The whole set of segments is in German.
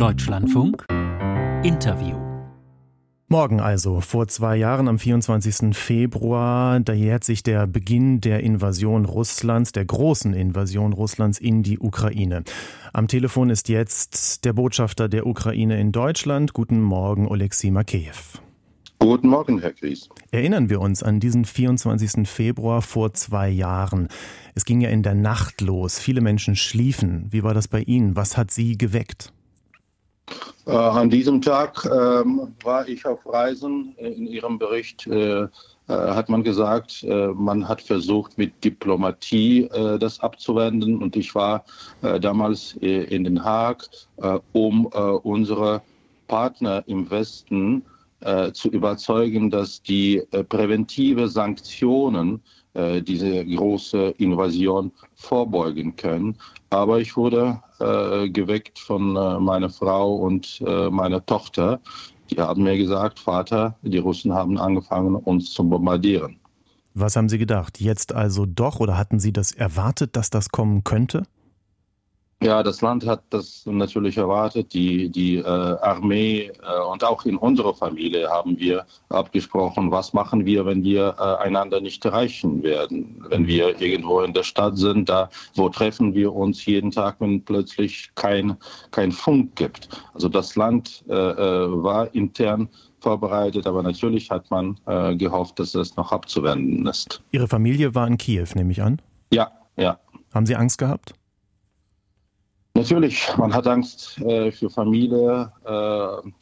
Deutschlandfunk Interview. Morgen also, vor zwei Jahren am 24. Februar, da jährt sich der Beginn der Invasion Russlands, der großen Invasion Russlands in die Ukraine. Am Telefon ist jetzt der Botschafter der Ukraine in Deutschland. Guten Morgen, Oleksiy Makeyev. Guten Morgen, Herr Gries. Erinnern wir uns an diesen 24. Februar vor zwei Jahren. Es ging ja in der Nacht los. Viele Menschen schliefen. Wie war das bei Ihnen? Was hat Sie geweckt? Äh, an diesem Tag ähm, war ich auf Reisen. In Ihrem Bericht äh, äh hat man gesagt, äh, man hat versucht, mit Diplomatie äh, das abzuwenden. Und ich war äh, damals in Den Haag, um unsere Partner im Westen zu überzeugen, dass die präventive Sanktionen äh, diese große Invasion vorbeugen können. Aber ich wurde äh, geweckt von äh, meiner Frau und äh, meiner Tochter. Die haben mir gesagt, Vater, die Russen haben angefangen, uns zu bombardieren. Was haben Sie gedacht? Jetzt also doch oder hatten Sie das erwartet, dass das kommen könnte? Ja, das Land hat das natürlich erwartet. Die, die äh, Armee äh, und auch in unserer Familie haben wir abgesprochen, was machen wir, wenn wir äh, einander nicht erreichen werden. Wenn wir irgendwo in der Stadt sind, da wo treffen wir uns jeden Tag, wenn plötzlich kein, kein Funk gibt. Also das Land äh, äh war intern vorbereitet, aber natürlich hat man äh, gehofft, dass es noch abzuwenden ist. Ihre Familie war in Kiew, nehme ich an? Ja, ja. Haben Sie Angst gehabt? Natürlich, man hat Angst äh, für Familie, äh,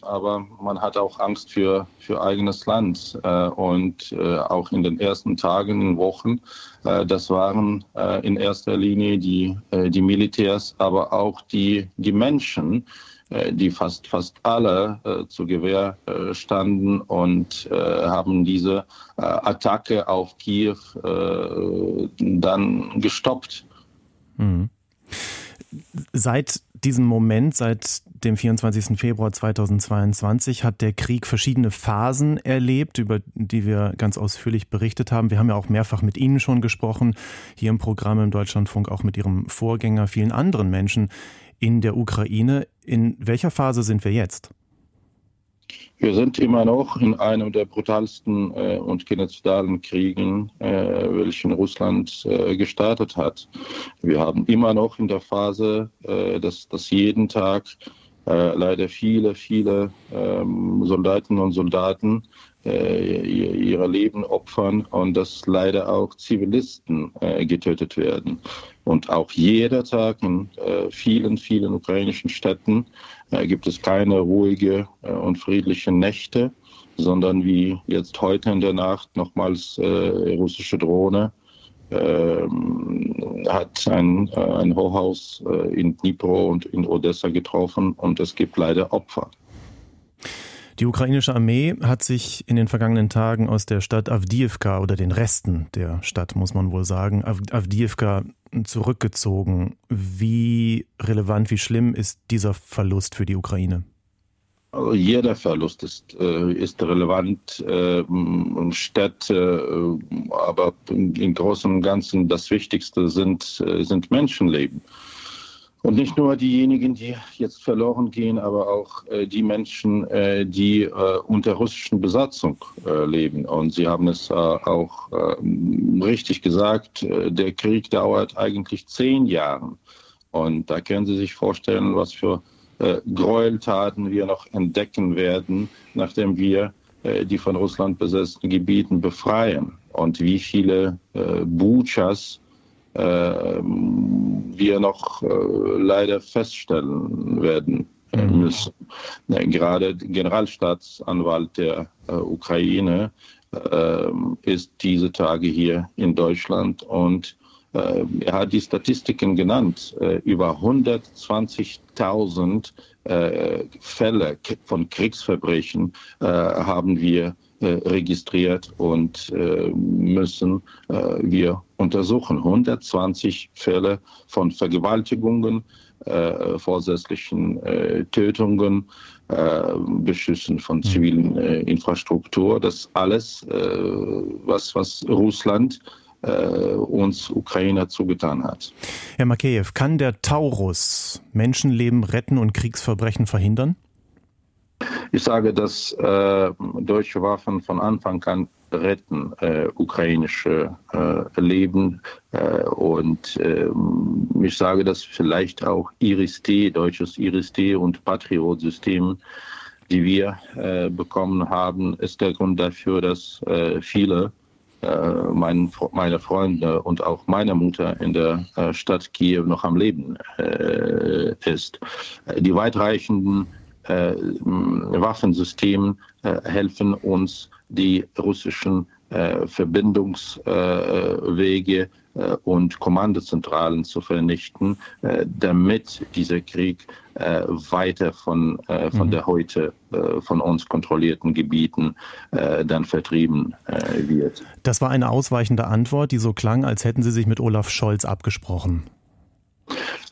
aber man hat auch Angst für, für eigenes Land. Äh, und äh, auch in den ersten Tagen, Wochen, äh, das waren äh, in erster Linie die, die Militärs, aber auch die, die Menschen, die fast, fast alle zu Gewehr standen und haben diese Attacke auf Kiew dann gestoppt. Mhm. Seit diesem Moment, seit dem 24. Februar 2022, hat der Krieg verschiedene Phasen erlebt, über die wir ganz ausführlich berichtet haben. Wir haben ja auch mehrfach mit Ihnen schon gesprochen, hier im Programm im Deutschlandfunk, auch mit Ihrem Vorgänger, vielen anderen Menschen in der Ukraine. In welcher Phase sind wir jetzt? Wir sind immer noch in einem der brutalsten äh, und genozidalen Kriegen, äh, welchen Russland äh, gestartet hat. Wir haben immer noch in der Phase, äh, dass, dass jeden Tag leider viele, viele ähm, Soldatinnen und Soldaten äh, ihre Leben opfern und dass leider auch Zivilisten äh, getötet werden. Und auch jeder Tag in äh, vielen, vielen ukrainischen Städten äh, gibt es keine ruhige äh, und friedliche Nächte, sondern wie jetzt heute in der Nacht nochmals äh, russische Drohne hat ein, ein Hochhaus in Dnipro und in Odessa getroffen und es gibt leider Opfer. Die ukrainische Armee hat sich in den vergangenen Tagen aus der Stadt Avdiivka oder den Resten der Stadt, muss man wohl sagen, Avdiivka zurückgezogen. Wie relevant, wie schlimm ist dieser Verlust für die Ukraine? Also jeder Verlust ist, äh, ist relevant. Äh, Städte, äh, aber im Großen und Ganzen das Wichtigste sind, sind Menschenleben. Und nicht nur diejenigen, die jetzt verloren gehen, aber auch die Menschen, die unter russischen Besatzung leben. Und Sie haben es auch ähm, richtig gesagt, der Krieg dauert eigentlich zehn Jahre. Und da können Sie sich vorstellen, was für Gräueltaten wir noch entdecken werden, nachdem wir die von Russland besetzten Gebieten befreien. Und wie viele Buchas ähm, wir noch äh, leider feststellen werden äh, mhm. müssen. Gerade Generalstaatsanwalt der äh, Ukraine ähm, ist diese Tage hier in Deutschland und er hat die Statistiken genannt. Über 120.000 Fälle von Kriegsverbrechen haben wir registriert und müssen wir untersuchen 120 Fälle von Vergewaltigungen, äh, vorsätzlichen äh, Tötungen, äh, Beschüssen von zivilen äh, Infrastruktur. Das alles, äh, was, was Russland uns Ukrainer zugetan hat. Herr Makeyev, kann der Taurus Menschenleben retten und Kriegsverbrechen verhindern? Ich sage, dass äh, deutsche Waffen von Anfang an retten äh, ukrainische äh, Leben äh, und ähm, ich sage, dass vielleicht auch Iris-T, deutsches Iris-T und Patriot-System, die wir äh, bekommen haben, ist der Grund dafür, dass äh, viele mein, meine Freunde und auch meine Mutter in der Stadt Kiew noch am Leben ist. Die weitreichenden äh, Waffensystemen äh, helfen uns, die russischen äh, Verbindungswege und Kommandozentralen zu vernichten, damit dieser Krieg weiter von, von mhm. der heute von uns kontrollierten Gebieten dann vertrieben wird. Das war eine ausweichende Antwort, die so klang, als hätten Sie sich mit Olaf Scholz abgesprochen.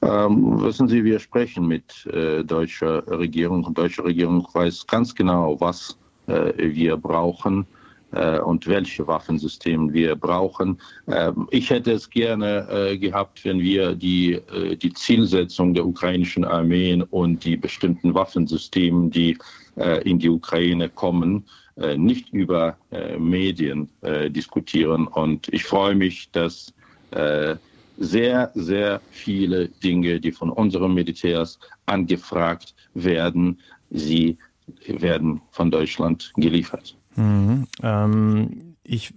Ähm, wissen Sie, wir sprechen mit äh, deutscher Regierung und deutsche Regierung weiß ganz genau, was äh, wir brauchen äh, und welche Waffensysteme wir brauchen. Ähm, ich hätte es gerne äh, gehabt, wenn wir die, äh, die Zielsetzung der ukrainischen Armeen und die bestimmten Waffensysteme, die äh, in die Ukraine kommen, nicht über Medien diskutieren. Und ich freue mich, dass sehr, sehr viele Dinge, die von unseren Militärs angefragt werden, sie werden von Deutschland geliefert. Mhm. Ähm, ich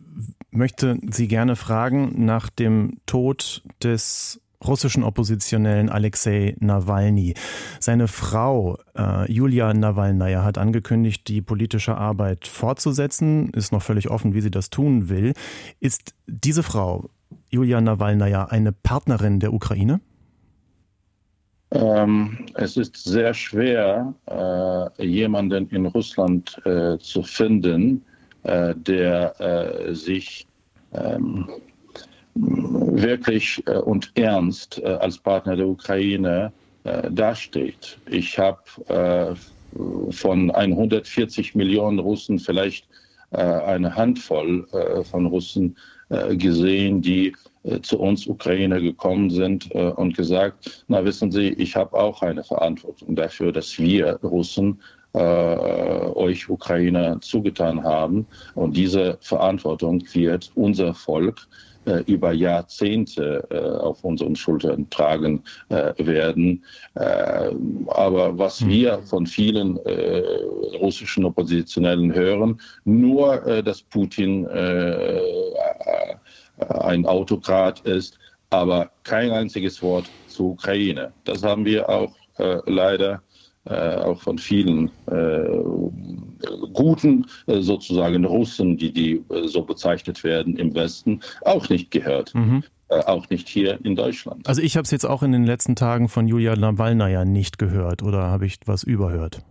möchte Sie gerne fragen nach dem Tod des russischen Oppositionellen Alexei Nawalny. Seine Frau äh, Julia Nawalnaya hat angekündigt, die politische Arbeit fortzusetzen. Ist noch völlig offen, wie sie das tun will. Ist diese Frau Julia Nawalnaja eine Partnerin der Ukraine? Ähm, es ist sehr schwer, äh, jemanden in Russland äh, zu finden, äh, der äh, sich ähm, wirklich äh, und ernst äh, als Partner der Ukraine dasteht. Ich habe von 140 Millionen Russen vielleicht eine Handvoll von Russen gesehen, die zu uns Ukrainer gekommen sind äh, und gesagt, na wissen Sie, ich habe auch eine Verantwortung dafür, dass wir Russen äh, euch Ukrainer zugetan haben. Und diese Verantwortung wird unser Volk äh, über Jahrzehnte äh, auf unseren Schultern tragen werden. aber was hm. wir von vielen russischen Oppositionellen hören, nur, dass Putin ein Autokrat ist, aber kein einziges Wort zur Ukraine. Das haben wir auch äh, leider äh, auch von vielen äh, guten äh, sozusagen Russen, die, die äh, so bezeichnet werden im Westen, auch nicht gehört. Mhm. Äh, auch nicht hier in Deutschland. Also ich habe es jetzt auch in den letzten Tagen von Julia Nawalnaja nicht gehört oder habe ich was überhört?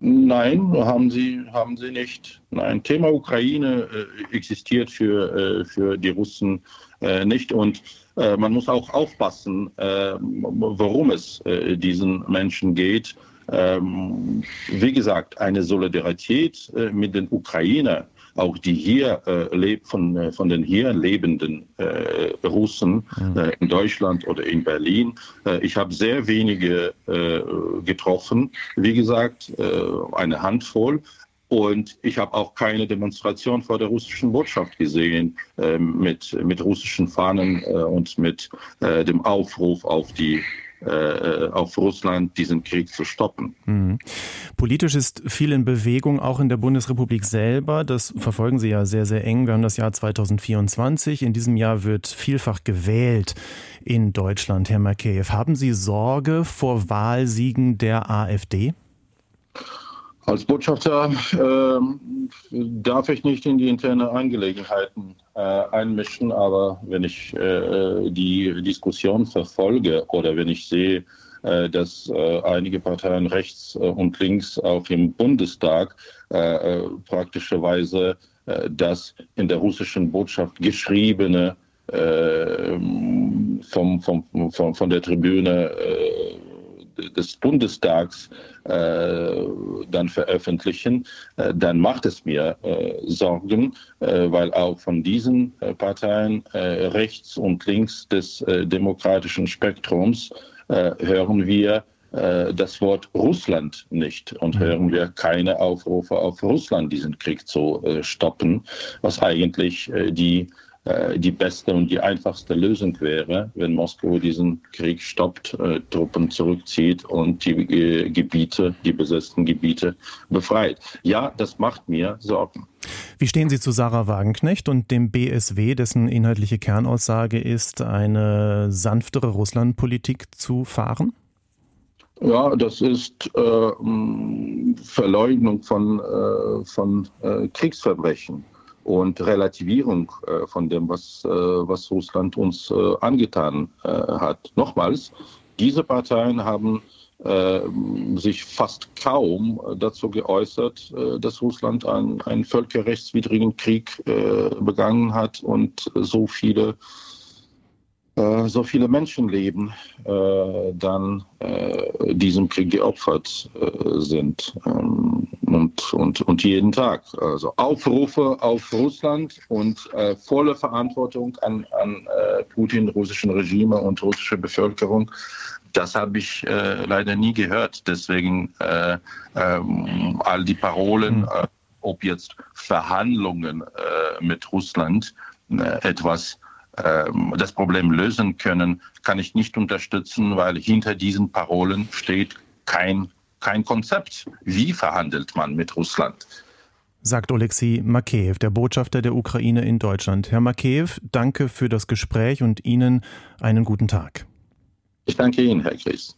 Nein, haben sie, haben sie nicht. Nein, Thema Ukraine äh, existiert für, äh, für die Russen äh, nicht. Und äh, man muss auch aufpassen, äh, worum es äh, diesen Menschen geht. Ähm, wie gesagt, eine Solidarität mit den Ukrainern auch die hier äh, von, äh, von den hier lebenden äh, Russen mhm. äh, in Deutschland oder in Berlin. Äh, ich habe sehr wenige äh, getroffen, wie gesagt, eine Handvoll. Und ich habe auch keine Demonstration vor der russischen Botschaft gesehen mit, mit russischen Fahnen und mit dem Aufruf auf die äh, auf Russland, diesen Krieg zu stoppen. Mhm. Politisch ist viel in Bewegung, auch in der Bundesrepublik selber. Das verfolgen Sie ja sehr, sehr eng. Wir haben das Jahr 2024. In diesem Jahr wird vielfach gewählt in Deutschland. Herr Makeyev, haben Sie Sorge vor Wahlsiegen der AfD? Als Botschafter äh, darf ich nicht in die interne Angelegenheiten äh, einmischen, aber wenn ich äh, die Diskussion verfolge oder wenn ich sehe, äh, dass äh, einige Parteien rechts äh, und links auch im Bundestag praktischerweise das in der russischen Botschaft geschriebene vom, vom, vom, von der Tribüne des Bundestags äh, dann veröffentlichen, äh, dann macht es mir äh, Sorgen, äh, weil auch von diesen äh, Parteien äh, rechts und links des demokratischen Spektrums hören wir das Wort Russland nicht und mhm. hören wir keine Aufrufe auf Russland, diesen Krieg zu stoppen, was eigentlich die äh, die beste und die einfachste Lösung wäre, wenn Moskau diesen Krieg stoppt, äh, Truppen zurückzieht und die äh, Gebiete, die besetzten Gebiete befreit. Ja, das macht mir Sorgen. Wie stehen Sie zu Sarah Wagenknecht und dem BSW, dessen inhaltliche Kernaussage ist, eine sanftere Russlandpolitik zu fahren? Ja, das ist äh, Verleugnung von, äh, von äh, Kriegsverbrechen und Relativierung äh, von dem, was, äh, was Russland uns äh, angetan äh, hat. Nochmals, diese Parteien haben äh, sich fast kaum dazu geäußert, dass Russland einen, einen völkerrechtswidrigen Krieg begangen hat und so viele so viele Menschenleben dann diesem Krieg geopfert sind ähm, und, und, und jeden Tag. Also Aufrufe auf Russland und äh, volle Verantwortung an, an äh, Putin, russischen Regime und russische Bevölkerung. Das habe ich leider nie gehört. Deswegen ähm, all die Parolen, hm. ob jetzt Verhandlungen mit Russland etwas ähm, das Problem lösen können, kann ich nicht unterstützen, weil hinter diesen Parolen steht kein, kein Konzept. Wie verhandelt man mit Russland? Sagt Oleksiy Makeyev, der Botschafter der Ukraine in Deutschland. Herr Makeyev, danke für das Gespräch und Ihnen einen guten Tag. Ich danke Ihnen, Herr Chris.